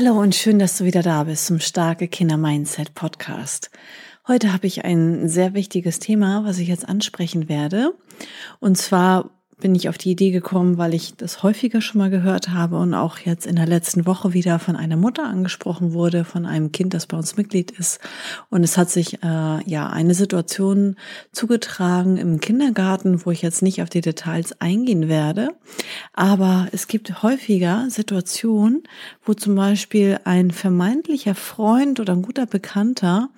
Hallo und schön, dass du wieder da bist zum Starke Kinder Mindset Podcast. Heute habe ich ein sehr wichtiges Thema, was ich jetzt ansprechen werde. Und zwar bin ich auf die Idee gekommen, weil ich das häufiger schon mal gehört habe und auch jetzt in der letzten Woche wieder von einer Mutter angesprochen wurde, von einem Kind, das bei uns Mitglied ist. Und es hat sich äh, ja eine Situation zugetragen im Kindergarten, wo ich jetzt nicht auf die Details eingehen werde. Aber es gibt häufiger Situationen, wo zum Beispiel ein vermeintlicher Freund oder ein guter Bekannter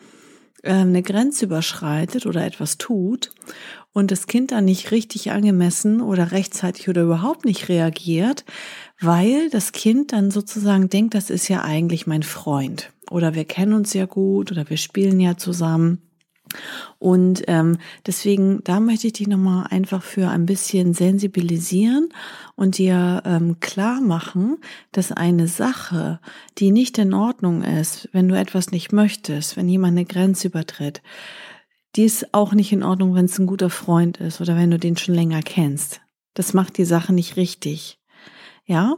eine Grenze überschreitet oder etwas tut und das Kind dann nicht richtig angemessen oder rechtzeitig oder überhaupt nicht reagiert, weil das Kind dann sozusagen denkt, das ist ja eigentlich mein Freund oder wir kennen uns ja gut oder wir spielen ja zusammen. Und ähm, deswegen, da möchte ich dich nochmal einfach für ein bisschen sensibilisieren und dir ähm, klar machen, dass eine Sache, die nicht in Ordnung ist, wenn du etwas nicht möchtest, wenn jemand eine Grenze übertritt, die ist auch nicht in Ordnung, wenn es ein guter Freund ist oder wenn du den schon länger kennst. Das macht die Sache nicht richtig. Ja?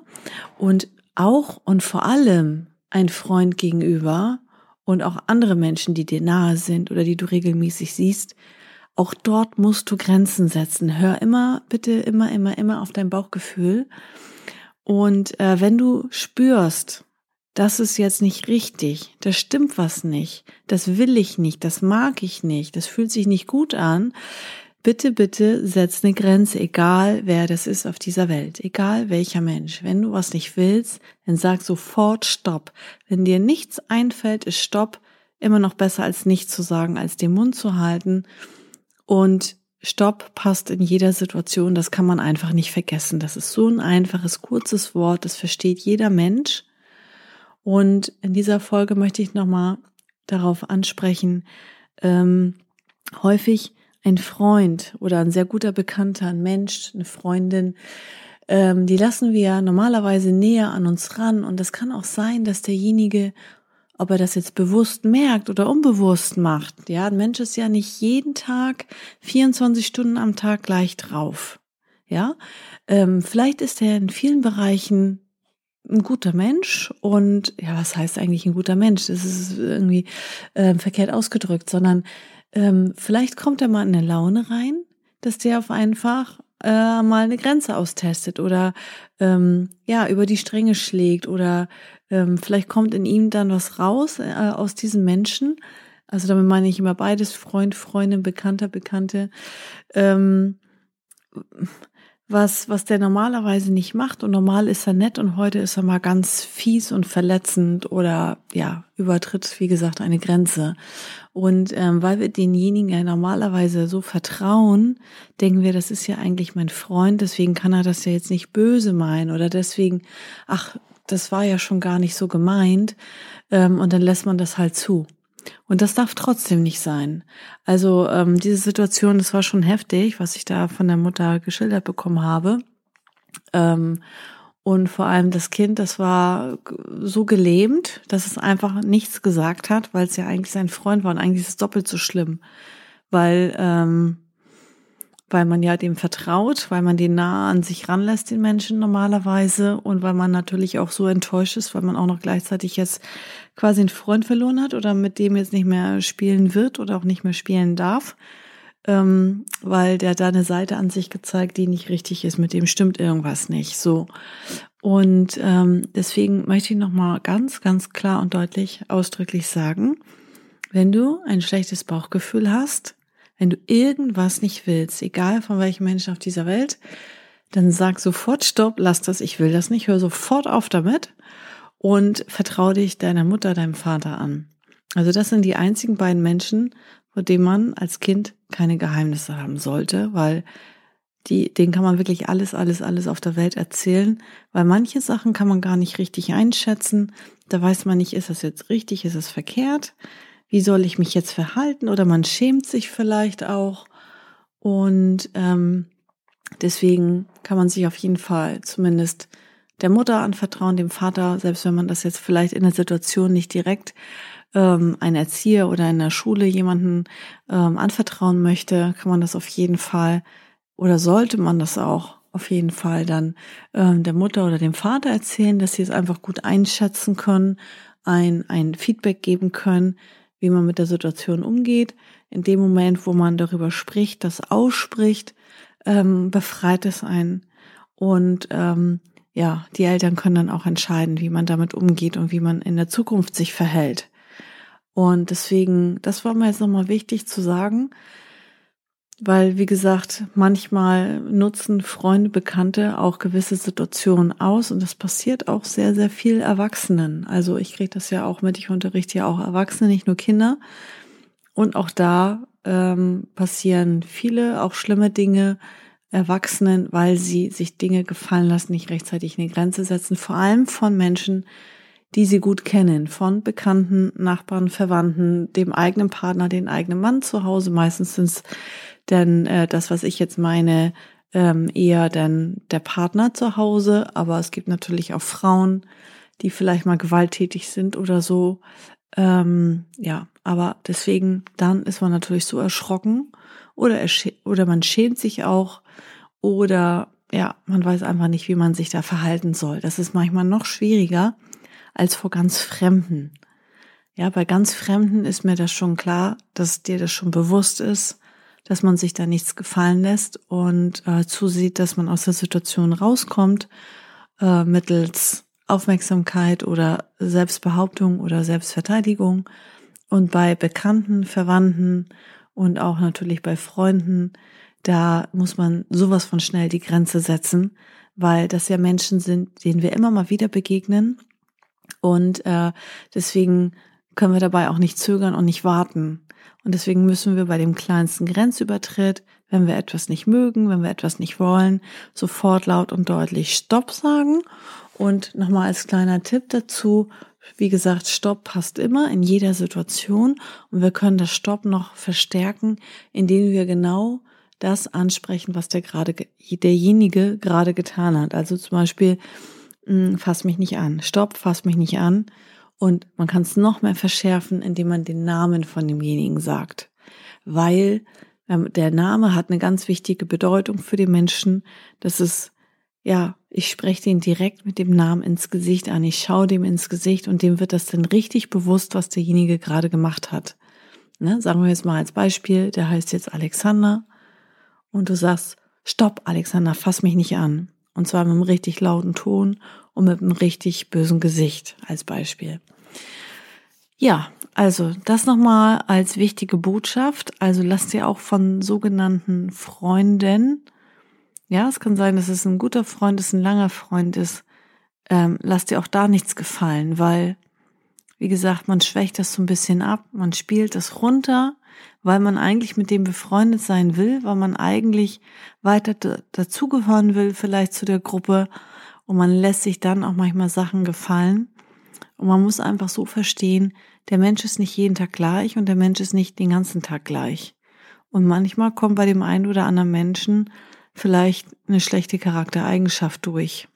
Und auch und vor allem ein Freund gegenüber und auch andere Menschen, die dir nahe sind oder die du regelmäßig siehst, auch dort musst du Grenzen setzen. Hör immer, bitte immer, immer, immer auf dein Bauchgefühl. Und äh, wenn du spürst, das ist jetzt nicht richtig, das stimmt was nicht, das will ich nicht, das mag ich nicht, das fühlt sich nicht gut an, bitte, bitte setz eine Grenze, egal wer das ist auf dieser Welt, egal welcher Mensch. Wenn du was nicht willst, dann sag sofort Stopp. Wenn dir nichts einfällt, ist Stopp immer noch besser als nichts zu sagen, als den Mund zu halten. Und Stopp passt in jeder Situation, das kann man einfach nicht vergessen. Das ist so ein einfaches, kurzes Wort, das versteht jeder Mensch. Und in dieser Folge möchte ich nochmal darauf ansprechen, ähm, häufig ein Freund oder ein sehr guter Bekannter, ein Mensch, eine Freundin, ähm, die lassen wir normalerweise näher an uns ran. Und es kann auch sein, dass derjenige, ob er das jetzt bewusst merkt oder unbewusst macht, ja, ein Mensch ist ja nicht jeden Tag 24 Stunden am Tag gleich drauf. Ja, ähm, vielleicht ist er in vielen Bereichen ein guter Mensch und ja, was heißt eigentlich ein guter Mensch? Das ist irgendwie äh, verkehrt ausgedrückt, sondern ähm, vielleicht kommt er mal in eine Laune rein, dass der auf einfach äh, mal eine Grenze austestet oder ähm, ja über die Stränge schlägt oder ähm, vielleicht kommt in ihm dann was raus äh, aus diesem Menschen. Also damit meine ich immer beides, Freund, Freundin, Bekannter, Bekannte. Ähm, was, was der normalerweise nicht macht. Und normal ist er nett und heute ist er mal ganz fies und verletzend oder ja, übertritt, wie gesagt, eine Grenze. Und ähm, weil wir denjenigen ja normalerweise so vertrauen, denken wir, das ist ja eigentlich mein Freund, deswegen kann er das ja jetzt nicht böse meinen oder deswegen, ach, das war ja schon gar nicht so gemeint. Ähm, und dann lässt man das halt zu. Und das darf trotzdem nicht sein. Also ähm, diese Situation, das war schon heftig, was ich da von der Mutter geschildert bekommen habe. Ähm, und vor allem das Kind, das war so gelähmt, dass es einfach nichts gesagt hat, weil es ja eigentlich sein Freund war. Und eigentlich ist es doppelt so schlimm, weil ähm, weil man ja dem vertraut, weil man den nah an sich ranlässt, den Menschen normalerweise und weil man natürlich auch so enttäuscht ist, weil man auch noch gleichzeitig jetzt quasi einen Freund verloren hat oder mit dem jetzt nicht mehr spielen wird oder auch nicht mehr spielen darf, ähm, weil der da eine Seite an sich gezeigt, die nicht richtig ist, mit dem stimmt irgendwas nicht. So und ähm, deswegen möchte ich noch mal ganz, ganz klar und deutlich ausdrücklich sagen, wenn du ein schlechtes Bauchgefühl hast, wenn du irgendwas nicht willst, egal von welchem Menschen auf dieser Welt, dann sag sofort Stopp, lass das, ich will das nicht, hör sofort auf damit und vertraue dich deiner Mutter, deinem Vater an. Also das sind die einzigen beiden Menschen, vor denen man als Kind keine Geheimnisse haben sollte, weil die, denen kann man wirklich alles, alles, alles auf der Welt erzählen, weil manche Sachen kann man gar nicht richtig einschätzen. Da weiß man nicht, ist das jetzt richtig, ist es verkehrt? Wie soll ich mich jetzt verhalten? Oder man schämt sich vielleicht auch. Und ähm, deswegen kann man sich auf jeden Fall zumindest der Mutter anvertrauen, dem Vater, selbst wenn man das jetzt vielleicht in der Situation nicht direkt ähm, ein Erzieher oder in der Schule jemanden ähm, anvertrauen möchte, kann man das auf jeden Fall oder sollte man das auch auf jeden Fall dann ähm, der Mutter oder dem Vater erzählen, dass sie es einfach gut einschätzen können, ein, ein Feedback geben können, wie man mit der Situation umgeht. In dem Moment, wo man darüber spricht, das ausspricht, ähm, befreit es einen. Und ähm, ja, die Eltern können dann auch entscheiden, wie man damit umgeht und wie man in der Zukunft sich verhält. Und deswegen, das war mir jetzt nochmal wichtig zu sagen, weil, wie gesagt, manchmal nutzen Freunde, Bekannte auch gewisse Situationen aus und das passiert auch sehr, sehr viel Erwachsenen. Also ich kriege das ja auch mit, ich unterrichte ja auch Erwachsene, nicht nur Kinder. Und auch da ähm, passieren viele, auch schlimme Dinge Erwachsenen, weil sie sich Dinge gefallen lassen, nicht rechtzeitig eine Grenze setzen, vor allem von Menschen, die sie gut kennen, von Bekannten, Nachbarn, Verwandten, dem eigenen Partner, den eigenen Mann zu Hause. Meistens sind es denn äh, das, was ich jetzt meine, ähm, eher dann der Partner zu Hause. Aber es gibt natürlich auch Frauen, die vielleicht mal gewalttätig sind oder so. Ähm, ja, aber deswegen, dann ist man natürlich so erschrocken oder, oder man schämt sich auch oder ja, man weiß einfach nicht, wie man sich da verhalten soll. Das ist manchmal noch schwieriger, als vor ganz Fremden. Ja, bei ganz Fremden ist mir das schon klar, dass dir das schon bewusst ist, dass man sich da nichts gefallen lässt und äh, zusieht, dass man aus der Situation rauskommt, äh, mittels Aufmerksamkeit oder Selbstbehauptung oder Selbstverteidigung. Und bei Bekannten, Verwandten und auch natürlich bei Freunden, da muss man sowas von schnell die Grenze setzen, weil das ja Menschen sind, denen wir immer mal wieder begegnen und äh, deswegen können wir dabei auch nicht zögern und nicht warten. Und deswegen müssen wir bei dem kleinsten Grenzübertritt, wenn wir etwas nicht mögen, wenn wir etwas nicht wollen, sofort laut und deutlich Stopp sagen. Und nochmal als kleiner Tipp dazu, wie gesagt, Stopp passt immer in jeder Situation und wir können das Stopp noch verstärken, indem wir genau das ansprechen, was der gerade, derjenige gerade getan hat. Also zum Beispiel, hm, fass mich nicht an. Stopp, fass mich nicht an. Und man kann es noch mehr verschärfen, indem man den Namen von demjenigen sagt. Weil ähm, der Name hat eine ganz wichtige Bedeutung für die Menschen. Das ist, ja, ich spreche den direkt mit dem Namen ins Gesicht an. Ich schaue dem ins Gesicht und dem wird das dann richtig bewusst, was derjenige gerade gemacht hat. Ne? Sagen wir jetzt mal als Beispiel, der heißt jetzt Alexander und du sagst, stopp, Alexander, fass mich nicht an. Und zwar mit einem richtig lauten Ton und mit einem richtig bösen Gesicht als Beispiel. Ja, also das nochmal als wichtige Botschaft. Also lass dir auch von sogenannten Freunden, ja, es kann sein, dass es ein guter Freund ist, ein langer Freund ist, ähm, lass dir auch da nichts gefallen, weil, wie gesagt, man schwächt das so ein bisschen ab, man spielt das runter weil man eigentlich mit dem befreundet sein will, weil man eigentlich weiter dazugehören will, vielleicht zu der Gruppe. Und man lässt sich dann auch manchmal Sachen gefallen. Und man muss einfach so verstehen, der Mensch ist nicht jeden Tag gleich und der Mensch ist nicht den ganzen Tag gleich. Und manchmal kommt bei dem einen oder anderen Menschen vielleicht eine schlechte Charaktereigenschaft durch.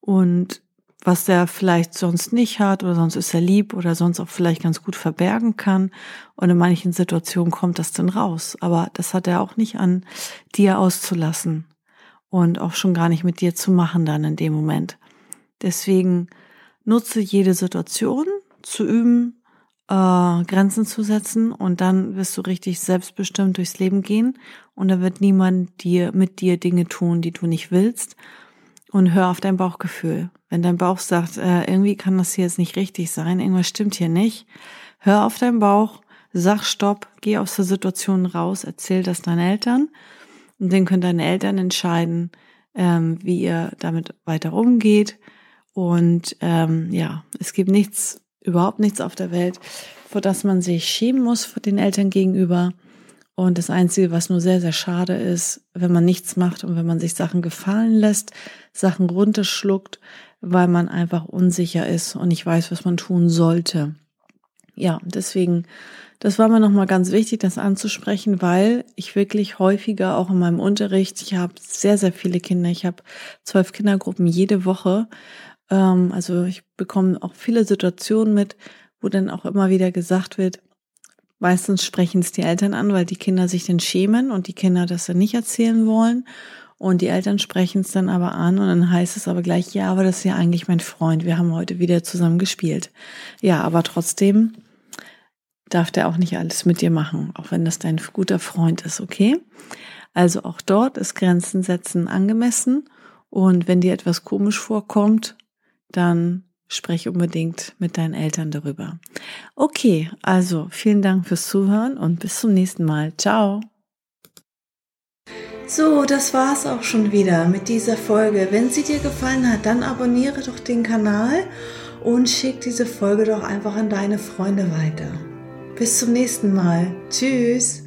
Und was der vielleicht sonst nicht hat oder sonst ist er lieb oder sonst auch vielleicht ganz gut verbergen kann. Und in manchen Situationen kommt das dann raus. Aber das hat er auch nicht an dir auszulassen und auch schon gar nicht mit dir zu machen dann in dem Moment. Deswegen nutze jede Situation zu üben, äh, Grenzen zu setzen und dann wirst du richtig selbstbestimmt durchs Leben gehen und da wird niemand dir mit dir Dinge tun, die du nicht willst und hör auf dein Bauchgefühl. Wenn dein Bauch sagt, äh, irgendwie kann das hier jetzt nicht richtig sein, irgendwas stimmt hier nicht, hör auf deinen Bauch, sag Stopp, geh aus der Situation raus, erzähl das deinen Eltern und dann können deine Eltern entscheiden, ähm, wie ihr damit weiter umgeht. Und ähm, ja, es gibt nichts, überhaupt nichts auf der Welt, vor das man sich schämen muss vor den Eltern gegenüber. Und das Einzige, was nur sehr, sehr schade ist, wenn man nichts macht und wenn man sich Sachen gefallen lässt, Sachen runterschluckt, weil man einfach unsicher ist und nicht weiß, was man tun sollte. Ja, deswegen, das war mir nochmal ganz wichtig, das anzusprechen, weil ich wirklich häufiger auch in meinem Unterricht, ich habe sehr, sehr viele Kinder, ich habe zwölf Kindergruppen jede Woche, ähm, also ich bekomme auch viele Situationen mit, wo dann auch immer wieder gesagt wird, meistens sprechen es die Eltern an, weil die Kinder sich dann schämen und die Kinder das dann nicht erzählen wollen. Und die Eltern sprechen es dann aber an und dann heißt es aber gleich, ja, aber das ist ja eigentlich mein Freund. Wir haben heute wieder zusammen gespielt. Ja, aber trotzdem darf der auch nicht alles mit dir machen, auch wenn das dein guter Freund ist, okay? Also auch dort ist Grenzen setzen angemessen. Und wenn dir etwas komisch vorkommt, dann sprech unbedingt mit deinen Eltern darüber. Okay, also vielen Dank fürs Zuhören und bis zum nächsten Mal. Ciao. So, das war's auch schon wieder mit dieser Folge. Wenn sie dir gefallen hat, dann abonniere doch den Kanal und schick diese Folge doch einfach an deine Freunde weiter. Bis zum nächsten Mal. Tschüss.